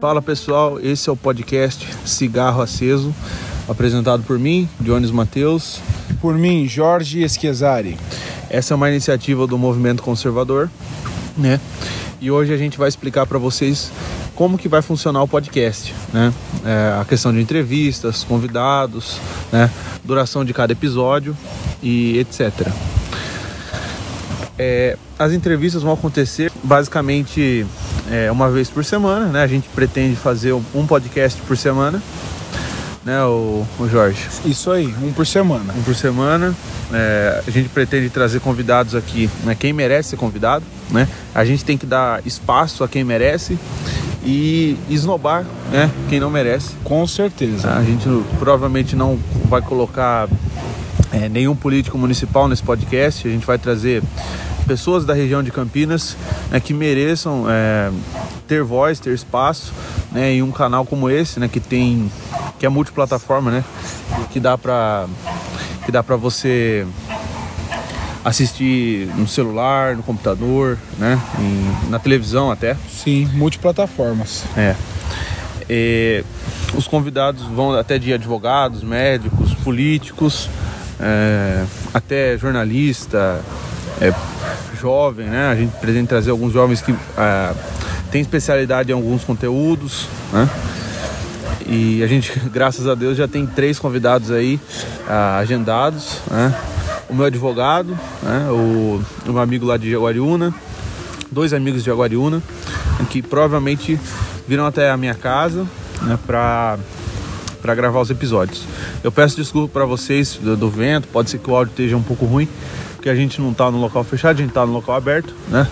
Fala pessoal, esse é o podcast Cigarro Aceso, apresentado por mim, Jones Mateus. Por mim, Jorge Esquezari. Essa é uma iniciativa do Movimento Conservador, né? E hoje a gente vai explicar para vocês como que vai funcionar o podcast, né? É, a questão de entrevistas, convidados, né? Duração de cada episódio e etc. É, as entrevistas vão acontecer basicamente é, uma vez por semana, né? A gente pretende fazer um podcast por semana, né, o, o Jorge? Isso aí, um por semana. Um por semana. É, a gente pretende trazer convidados aqui, né? Quem merece ser convidado, né? A gente tem que dar espaço a quem merece e esnobar, né? Quem não merece. Com certeza. A gente provavelmente não vai colocar é, nenhum político municipal nesse podcast. A gente vai trazer pessoas da região de Campinas né, que mereçam é, ter voz, ter espaço né, em um canal como esse, né, que tem que é multiplataforma, né, que dá para que dá para você assistir no celular, no computador, né, em, na televisão até. Sim, multiplataformas. É. E, os convidados vão até de advogados, médicos, políticos, é, até jornalista, é, jovem, né? A gente pretende trazer alguns jovens que é, têm especialidade em alguns conteúdos, né? E a gente, graças a Deus, já tem três convidados aí uh, agendados, né? O meu advogado, né? o, o meu amigo lá de Jaguariúna, dois amigos de Jaguariúna, que provavelmente virão até a minha casa, né? Para para gravar os episódios. Eu peço desculpa para vocês do, do, vento, pode ser que o áudio esteja um pouco ruim, porque a gente não está no local fechado, a gente está no local aberto, né?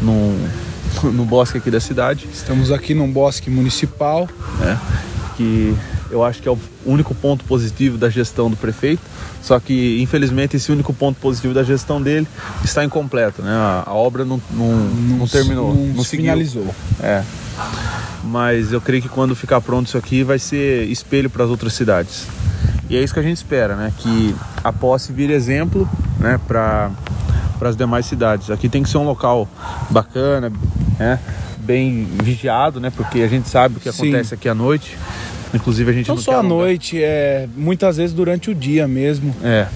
No, no bosque aqui da cidade. Estamos aqui num bosque municipal. Né? Que eu acho que é o único ponto positivo da gestão do prefeito. Só que, infelizmente, esse único ponto positivo da gestão dele está incompleto, né? A, a obra não, não, não, não terminou, não, não finalizou. É. Mas eu creio que quando ficar pronto isso aqui vai ser espelho para as outras cidades. E é isso que a gente espera, né? Que a posse vire exemplo né, para as demais cidades. Aqui tem que ser um local bacana, né, bem vigiado, né, porque a gente sabe o que Sim. acontece aqui à noite. Inclusive a gente não, não só à noite, é muitas vezes durante o dia mesmo. É.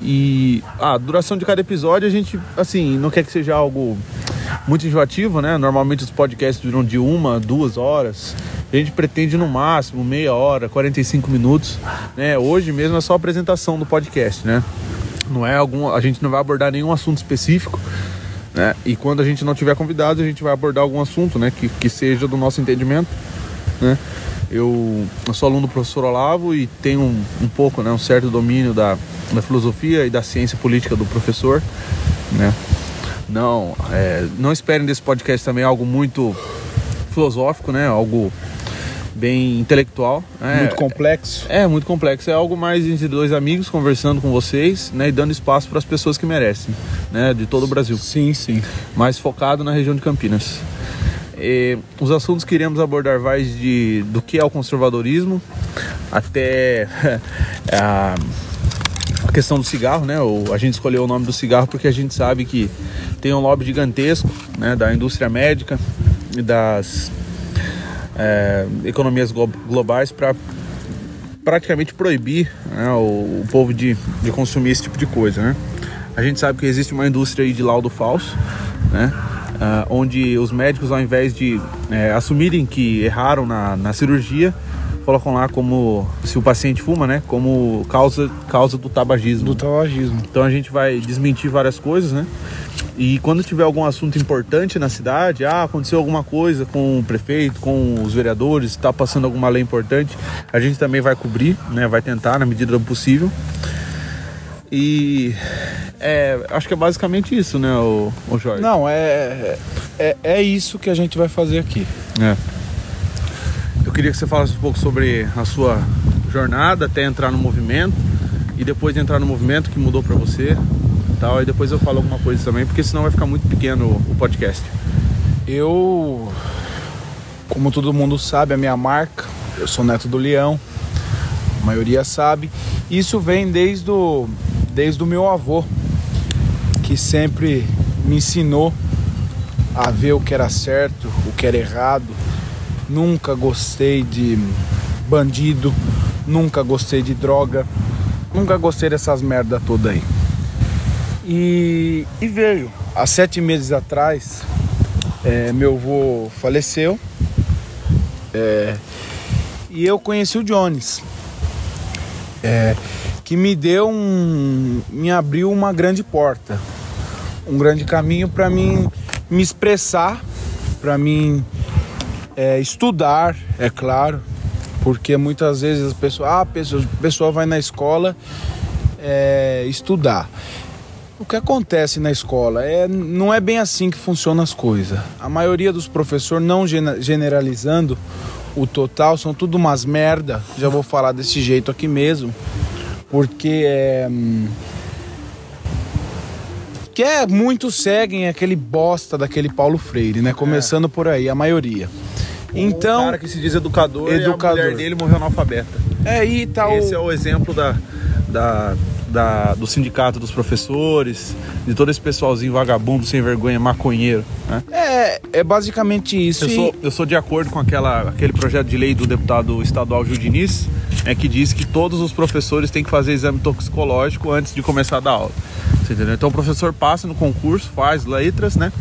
E a duração de cada episódio a gente, assim, não quer que seja algo muito enjoativo, né? Normalmente os podcasts duram de uma, duas horas. A gente pretende no máximo meia hora, 45 minutos. Né? Hoje mesmo é só a apresentação do podcast, né? Não é algum, a gente não vai abordar nenhum assunto específico, né? E quando a gente não tiver convidado, a gente vai abordar algum assunto, né? Que, que seja do nosso entendimento, né? Eu, eu sou aluno do professor Olavo e tenho um, um pouco, né? Um certo domínio da, da filosofia e da ciência política do professor, né? Não, é, não esperem desse podcast também algo muito filosófico, né? Algo bem intelectual. Né? Muito complexo. É, muito complexo. É algo mais entre dois amigos conversando com vocês, né, e dando espaço para as pessoas que merecem, né, de todo o Brasil. Sim, sim. Mais focado na região de Campinas. E, os assuntos que iremos abordar vai de do que é o conservadorismo até a, a questão do cigarro, né? O, a gente escolheu o nome do cigarro porque a gente sabe que tem um lobby gigantesco, né, da indústria médica e das é, economias globais para praticamente proibir né, o, o, povo de, de consumir esse tipo de coisa. Né? A gente sabe que existe uma indústria de laudo falso, né? Uh, onde os médicos, ao invés de é, assumirem que erraram na, na cirurgia, colocam lá como se o paciente fuma, né? Como causa, causa do tabagismo. Do tabagismo. Então a gente vai desmentir várias coisas, né? E quando tiver algum assunto importante na cidade, ah, aconteceu alguma coisa com o prefeito, com os vereadores, está passando alguma lei importante, a gente também vai cobrir, né? Vai tentar na medida do possível. E é, acho que é basicamente isso, né, o, o Jorge? Não, é, é, é isso que a gente vai fazer aqui. É. Eu queria que você falasse um pouco sobre a sua jornada até entrar no movimento e depois de entrar no movimento que mudou para você, tal. E depois eu falo alguma coisa também, porque senão vai ficar muito pequeno o podcast. Eu, como todo mundo sabe, a minha marca, eu sou neto do Leão, a maioria sabe. Isso vem desde o, desde o meu avô, que sempre me ensinou a ver o que era certo, o que era errado. Nunca gostei de bandido, nunca gostei de droga, nunca gostei dessas merda toda aí. E, e veio, há sete meses atrás, é, meu avô faleceu é, e eu conheci o Jones, é, que me deu um, me abriu uma grande porta, um grande caminho para mim me expressar, para mim é, estudar, é claro, porque muitas vezes as pessoas, ah, a pessoa, a pessoa vai na escola é, estudar. O que acontece na escola é não é bem assim que funcionam as coisas. A maioria dos professores, não generalizando o total, são tudo umas merda. Já vou falar desse jeito aqui mesmo, porque é que é muitos seguem aquele bosta daquele Paulo Freire, né? Começando é. por aí, a maioria. Então, o cara que se diz educador, educador. e a mulher dele morreu analfabeta. É, e tal. Esse é o exemplo da, da, da, do sindicato dos professores, de todo esse pessoalzinho vagabundo, sem vergonha, maconheiro. Né? É, é basicamente isso. Eu, e... sou, eu sou de acordo com aquela, aquele projeto de lei do deputado estadual Gil Diniz, é, que diz que todos os professores têm que fazer exame toxicológico antes de começar a dar aula. entendeu? Então o professor passa no concurso, faz letras, né?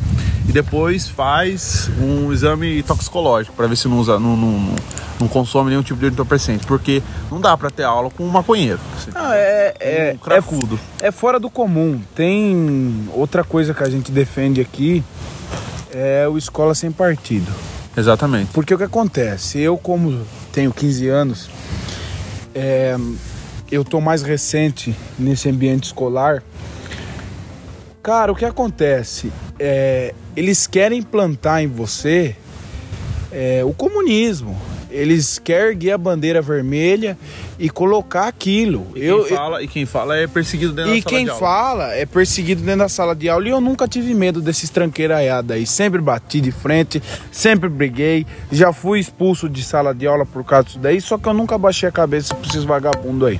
E depois faz um exame toxicológico para ver se não, usa, não, não, não, consome nenhum tipo de entorpecente, porque não dá para ter aula com um maconheiro. Ah, é, é, um cracudo. É, é fora do comum. Tem outra coisa que a gente defende aqui é o escola sem partido. Exatamente. Porque o que acontece? Eu, como tenho 15 anos, é, eu tô mais recente nesse ambiente escolar. Cara, o que acontece? É, eles querem implantar em você é, o comunismo. Eles querem erguer a bandeira vermelha e colocar aquilo. E quem, eu, fala, e quem fala é perseguido dentro da sala de aula. E quem fala é perseguido dentro da sala de aula. E eu nunca tive medo desses tranqueiraiados aí. Sempre bati de frente, sempre briguei. Já fui expulso de sala de aula por causa disso daí. Só que eu nunca baixei a cabeça pra esses vagabundos aí.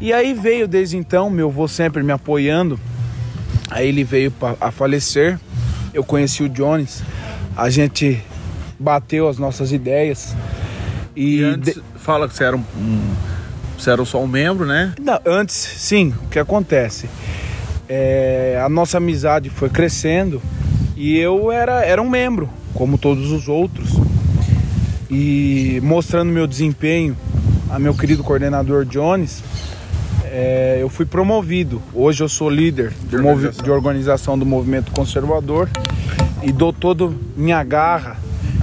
E aí veio desde então, meu avô sempre me apoiando. Aí ele veio a falecer eu conheci o Jones, a gente bateu as nossas ideias. E, e antes, de... fala que você era um, um, você era só um membro, né? Não, antes, sim. O que acontece? É, a nossa amizade foi crescendo e eu era, era um membro, como todos os outros. E mostrando meu desempenho a meu querido coordenador Jones, é, eu fui promovido. Hoje eu sou líder de, organização. de organização do movimento conservador e dou toda minha garra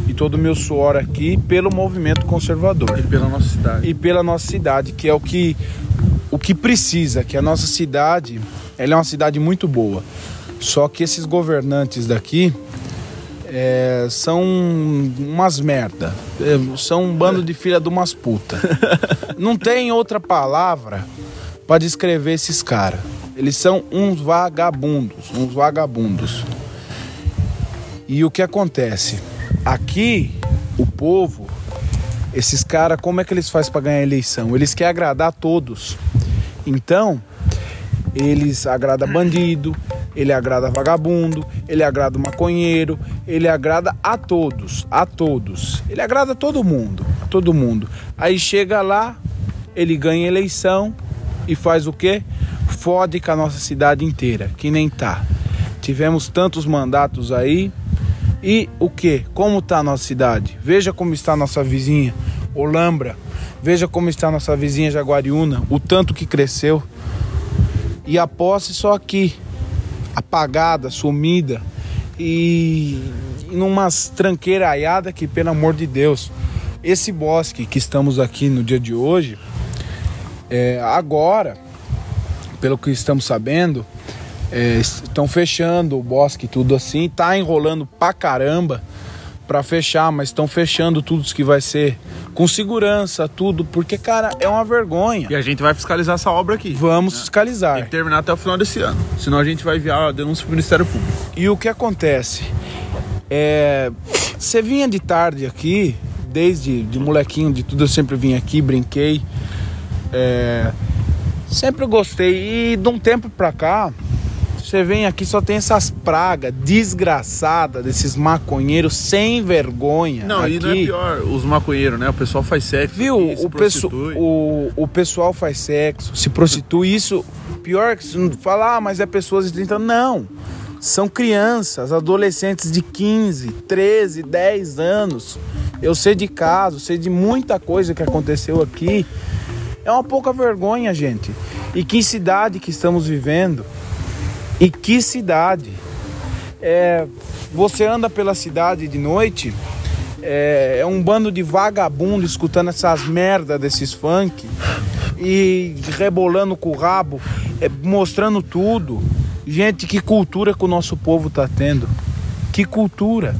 e todo o meu suor aqui pelo movimento conservador. E pela nossa cidade. E pela nossa cidade, que é o que, o que precisa, que a nossa cidade ela é uma cidade muito boa. Só que esses governantes daqui é, são umas merda. É, são um bando de filha de umas puta. Não tem outra palavra para descrever esses caras. Eles são uns vagabundos, uns vagabundos. E o que acontece? Aqui, o povo, esses caras, como é que eles fazem para ganhar a eleição? Eles querem agradar a todos. Então, eles agradam bandido, ele agrada vagabundo, ele agrada maconheiro, ele agrada a todos, a todos. Ele agrada todo mundo, todo mundo. Aí chega lá, ele ganha eleição, e faz o quê? Fode com a nossa cidade inteira, que nem tá. Tivemos tantos mandatos aí. E o que? Como tá a nossa cidade? Veja como está a nossa vizinha, Olambra. Veja como está a nossa vizinha Jaguariúna, o tanto que cresceu. E a posse só aqui, apagada, sumida e, numas tranqueiraiadas que, pelo amor de Deus, esse bosque que estamos aqui no dia de hoje, é, agora, pelo que estamos sabendo, é, estão fechando o bosque tudo assim, tá enrolando pra caramba para fechar, mas estão fechando tudo que vai ser com segurança, tudo, porque cara, é uma vergonha. E a gente vai fiscalizar essa obra aqui. Vamos né? fiscalizar. Tem que terminar até o final desse ano, senão a gente vai enviar a denúncia pro Ministério Público. E o que acontece? É, você vinha de tarde aqui, desde de molequinho, de tudo eu sempre vim aqui, brinquei. É, sempre gostei. E de um tempo pra cá, você vem aqui só tem essas pragas desgraçadas desses maconheiros sem vergonha. Não, aqui. e não é pior, os maconheiros, né? O pessoal faz sexo. Viu? aqui, se O, prostitui. o, o pessoal faz sexo, se prostitui. Isso, pior que não falar, ah, mas é pessoas de 30 anos. Não. São crianças, adolescentes de 15, 13, 10 anos. Eu sei de casos, sei de muita coisa que aconteceu aqui. É uma pouca vergonha, gente. E que cidade que estamos vivendo? E que cidade? É, você anda pela cidade de noite, é, é um bando de vagabundo escutando essas merda desses funk e rebolando com o rabo, é, mostrando tudo. Gente, que cultura que o nosso povo tá tendo? Que cultura?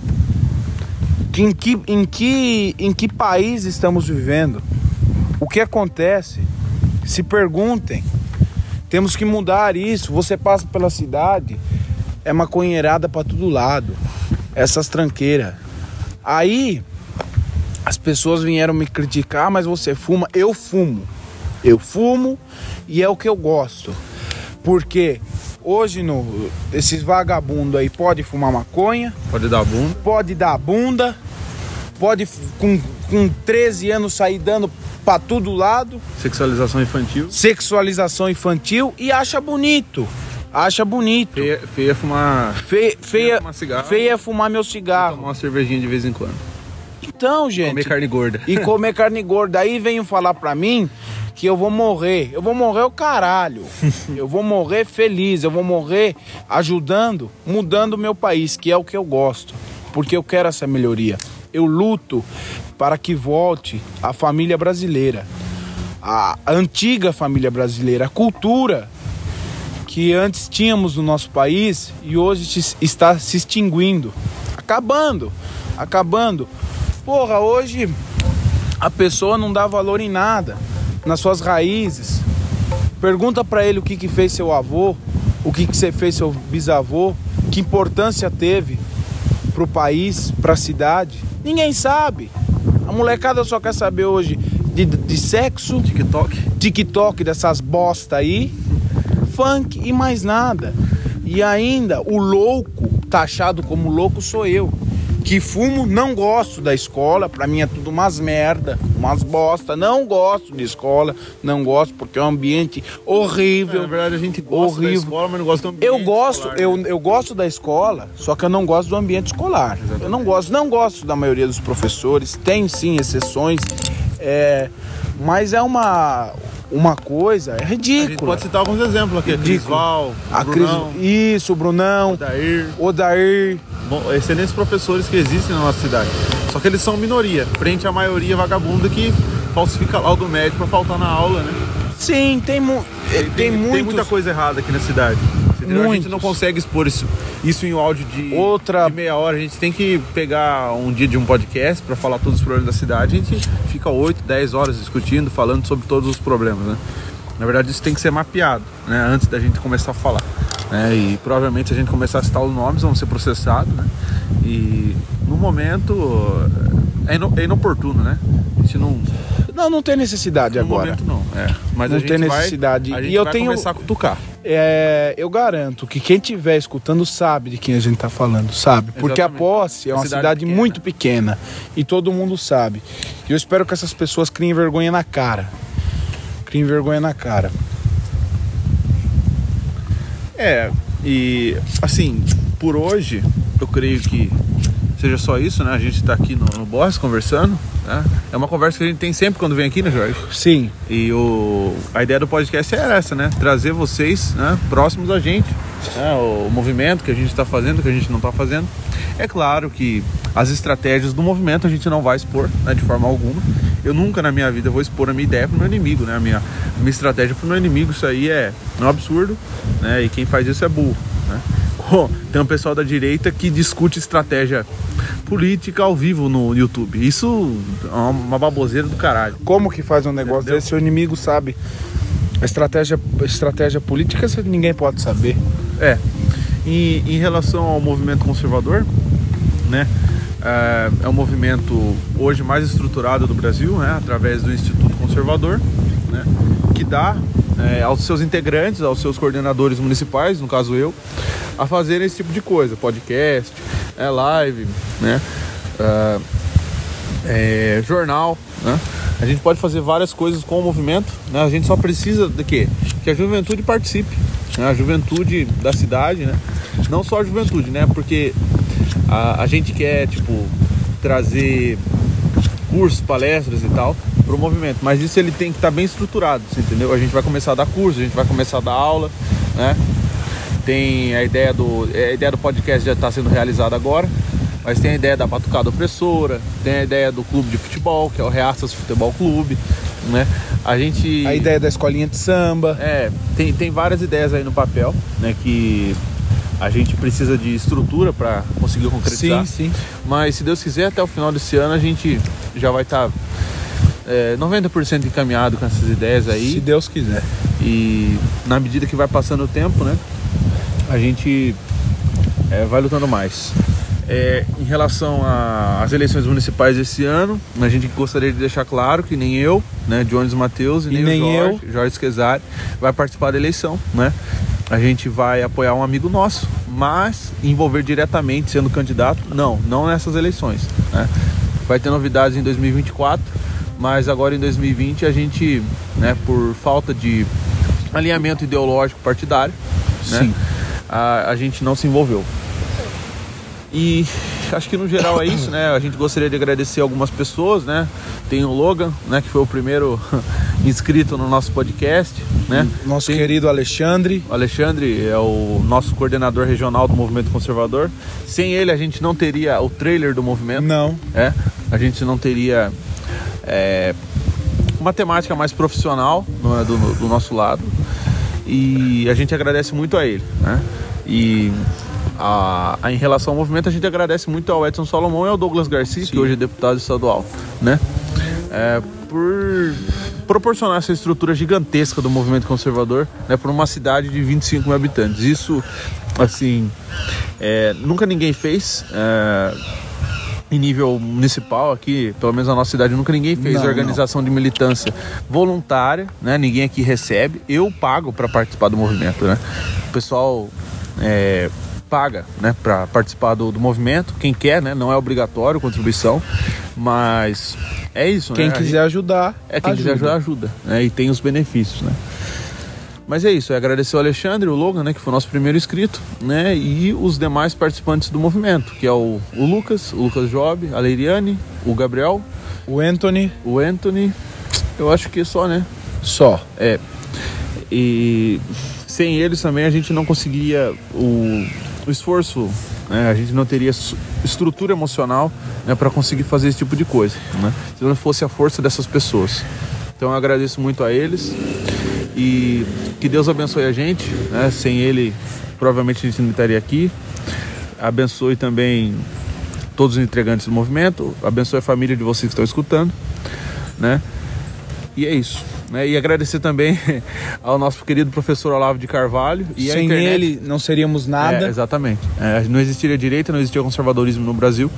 Em que, em, que, em que país estamos vivendo? O que acontece? Se perguntem. Temos que mudar isso. Você passa pela cidade, é maconheirada para todo lado. Essas tranqueiras. Aí as pessoas vieram me criticar, mas você fuma? Eu fumo. Eu fumo e é o que eu gosto. Porque hoje no esses vagabundos aí pode fumar maconha, Pode dar bunda. pode dar bunda, pode com, com 13 anos sair dando pra todo lado Sexualização infantil. sexualização infantil e acha bonito. Acha bonito. Feia, feia é fumar. Fe- feia, fumar cigarro. feia fumar meu Tomar cigarro. uma cervejinha de vez em quando. Então, gente. Comer carne gorda. E comer carne gorda. Aí venham falar pra mim que eu vou morrer. Eu vou morrer o caralho. eu vou morrer feliz. Eu vou morrer ajudando, mudando o meu país, que é o que eu gosto. Porque eu quero essa melhoria. Eu luto para que volte a família brasileira. A antiga família brasileira. A cultura que antes tínhamos no nosso país e hoje está se extinguindo, acabando, acabando. Porra, hoje a pessoa não dá valor em nada, nas suas raízes. Pergunta pra ele o que que fez seu avô, o que que você fez seu bisavô, que importância teve pro país, pra cidade. Ninguém sabe. A molecada só quer saber hoje de, de sexo, TikTok. TikTok dessas bosta aí, funk e mais nada. E ainda o louco, taxado como louco sou eu. Que fumo, não gosto da escola, pra mim é tudo umas merda, umas bosta. Não gosto de escola, não gosto porque é um ambiente horrível. Na verdade, a gente gosta horrível. da escola, mas não gosta do ambiente Eu gosto, escolar, eu, né? eu gosto da escola, só que eu não gosto do ambiente escolar. Eu não gosto, não gosto da maioria dos professores. Tem sim exceções, é, mas é uma uma coisa é ridícula. pode citar alguns exemplos aqui. A Ridículo. Crisval, A o Cris, Brunão, isso, o Brunão, o Dair. Odair. Bom, excelentes professores que existem na nossa cidade. Só que eles são minoria, frente à maioria vagabunda que falsifica laudo médico pra faltar na aula, né? Sim, tem, mu tem, tem muitos. muita coisa errada aqui na cidade. A gente não consegue expor isso, isso em um áudio de, Outra- de meia hora. A gente tem que pegar um dia de um podcast pra falar todos os problemas da cidade. A gente fica 8, 10 horas discutindo, falando sobre todos os problemas, né? Na verdade, isso tem que ser mapeado, né? Antes da gente começar a falar. Né? E provavelmente, se a gente começar a citar os nomes, vão ser processados, né? E no momento é, ino- é inoportuno, né? A gente não. Não, não tem necessidade No agora. momento não. É. Mas Não a gente tem vai- necessidade. a gente E eu vai tenho- começar a cutucar. É, eu garanto que quem estiver escutando sabe de quem a gente tá falando, sabe? Porque a Exatamente. Posse é Uma uma cidade cidade, pequena. muito pequena e todo mundo sabe. E eu espero que essas pessoas criem vergonha na cara. Criem vergonha na cara. É, e assim, por hoje, eu creio que seja só isso, né? A gente tá aqui no, no Boss conversando, né? É uma conversa que a gente tem sempre quando vem aqui, né, Jorge? Sim, E o, a ideia do podcast era essa, né? Trazer vocês né, próximos a gente, né? o movimento que a gente está fazendo, que a gente não está fazendo. É claro que as estratégias do movimento a gente não vai expor né, de forma alguma. Eu nunca na minha vida vou expor a minha ideia para o meu inimigo, né? A minha, a minha estratégia para o meu inimigo, isso aí é um absurdo, né? E quem faz isso é burro, né? Tem um pessoal da direita que discute estratégia política ao vivo no YouTube. Isso é uma- baboseira do caralho. como que faz um negócio Entendeu? desse? Seu inimigo sabe. A estratégia, a estratégia política ninguém pode saber. É. E em relação ao movimento conservador, né? É, é um movimento hoje mais estruturado do Brasil, né? Através do Instituto Conservador, né? Que dá é, aos seus integrantes, aos seus coordenadores municipais, no caso eu, a fazerem esse tipo de coisa, podcast, é, live, né? Uh, é, jornal, né? A gente pode fazer várias coisas com o movimento, né? A gente só precisa de quê? Que a juventude participe? A juventude da cidade, né? Não só a juventude, né? Porque a, a gente quer, tipo, trazer cursos, palestras e tal para o movimento, mas isso ele tem que estar tá bem estruturado, entendeu? A gente vai começar a dar curso, a gente vai começar a dar aula, né? Tem a ideia do a ideia do podcast já está sendo realizada agora, mas tem a ideia da Batucada Opressora, tem a ideia do clube de futebol, que é o Reaças Futebol Clube, né? A gente a ideia da escolinha de samba. É, tem, tem várias ideias aí no papel, né, que a gente precisa de estrutura para conseguir concretizar. Sim, sim. Mas se Deus quiser, até o final desse ano a gente já vai estar tá, é, 90% encaminhado com essas ideias aí. Se Deus quiser. E na medida que vai passando o tempo, né, a gente é, vai lutando mais. É, em relação às eleições municipais esse ano, a gente gostaria de deixar claro que nem eu, né, Jones Matheus, e, e nem, nem o Jorge, eu, Jorge Esquezari, vai participar da eleição, né? A gente vai apoiar um amigo nosso, mas envolver diretamente sendo candidato, não, não nessas eleições, né? Vai ter novidades em 2024, mas agora em 2020 a gente, né, por falta de alinhamento ideológico partidário, né, a, a gente não se envolveu. E acho que no geral é isso, né? A gente gostaria de agradecer algumas pessoas, né? Tem o Logan, né? Que foi o primeiro inscrito no nosso podcast, né? Nosso Tem... querido Alexandre. O Alexandre é o nosso coordenador regional do Movimento Conservador. Sem ele a gente não teria o trailer do movimento. Não. É? A gente não teria é, uma temática mais profissional é? do, do nosso lado. E a gente agradece muito a ele, né? E a, a, em relação ao movimento, a gente agradece muito ao Edson Salomão e ao Douglas Garcia, Sim. que hoje é deputado estadual, né? É, por proporcionar essa estrutura gigantesca do movimento conservador né, para uma cidade de 25 mil habitantes. Isso, assim, é, nunca ninguém fez. É, em nível municipal aqui, pelo menos na nossa cidade, nunca ninguém fez não, organização não. de militância voluntária, né? Ninguém aqui recebe. Eu pago para participar do movimento, né? O pessoal é, paga, né, para participar do, do, movimento. Quem quer, né, não é obrigatório contribuição, mas é isso. Quem né? quiser gente, ajudar, é quem ajuda. quiser ajudar ajuda, né, e tem os benefícios, né. Mas é isso, é agradecer o Alexandre, o Logan, né, que foi o nosso primeiro inscrito, né, e os demais participantes do movimento, que é o, o Lucas, o Lucas Job, a Leiriane, o Gabriel, o Anthony, o Anthony, eu acho que só, né? Só. É. E sem eles também a gente não conseguiria o o esforço, né? a gente não teria estrutura emocional né, para conseguir fazer esse tipo de coisa, né? se não fosse a força dessas pessoas. Então eu agradeço muito a eles e que Deus abençoe a gente, né? sem ele provavelmente a gente não estaria aqui. Abençoe também todos os entregantes do movimento, abençoe a família de vocês que estão escutando, né? E é isso. Né? E agradecer também ao nosso querido professor Olavo de Carvalho. E Sem internet... ele não seríamos nada. É, exatamente. É, não existiria direita, não existiria conservadorismo no Brasil.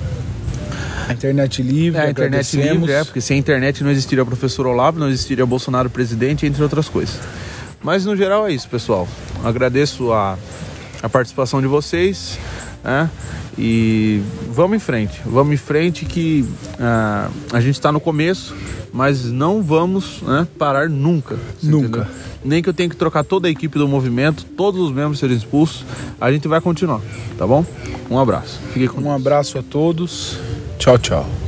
A internet livre, é, a internet livre, é, porque sem internet não existiria o professor Olavo, não existiria Bolsonaro presidente, entre outras coisas. Mas no geral é isso, pessoal. Agradeço a, a participação de vocês. Né? E vamos em frente, vamos em frente que uh, a gente está no começo, mas não vamos né, parar nunca. Nunca. Entendeu? Nem que eu tenha que trocar toda a equipe do movimento, todos os membros serem expulsos, a gente vai continuar, tá bom? Um abraço. Fique com Um Deus. abraço a todos. Tchau, tchau.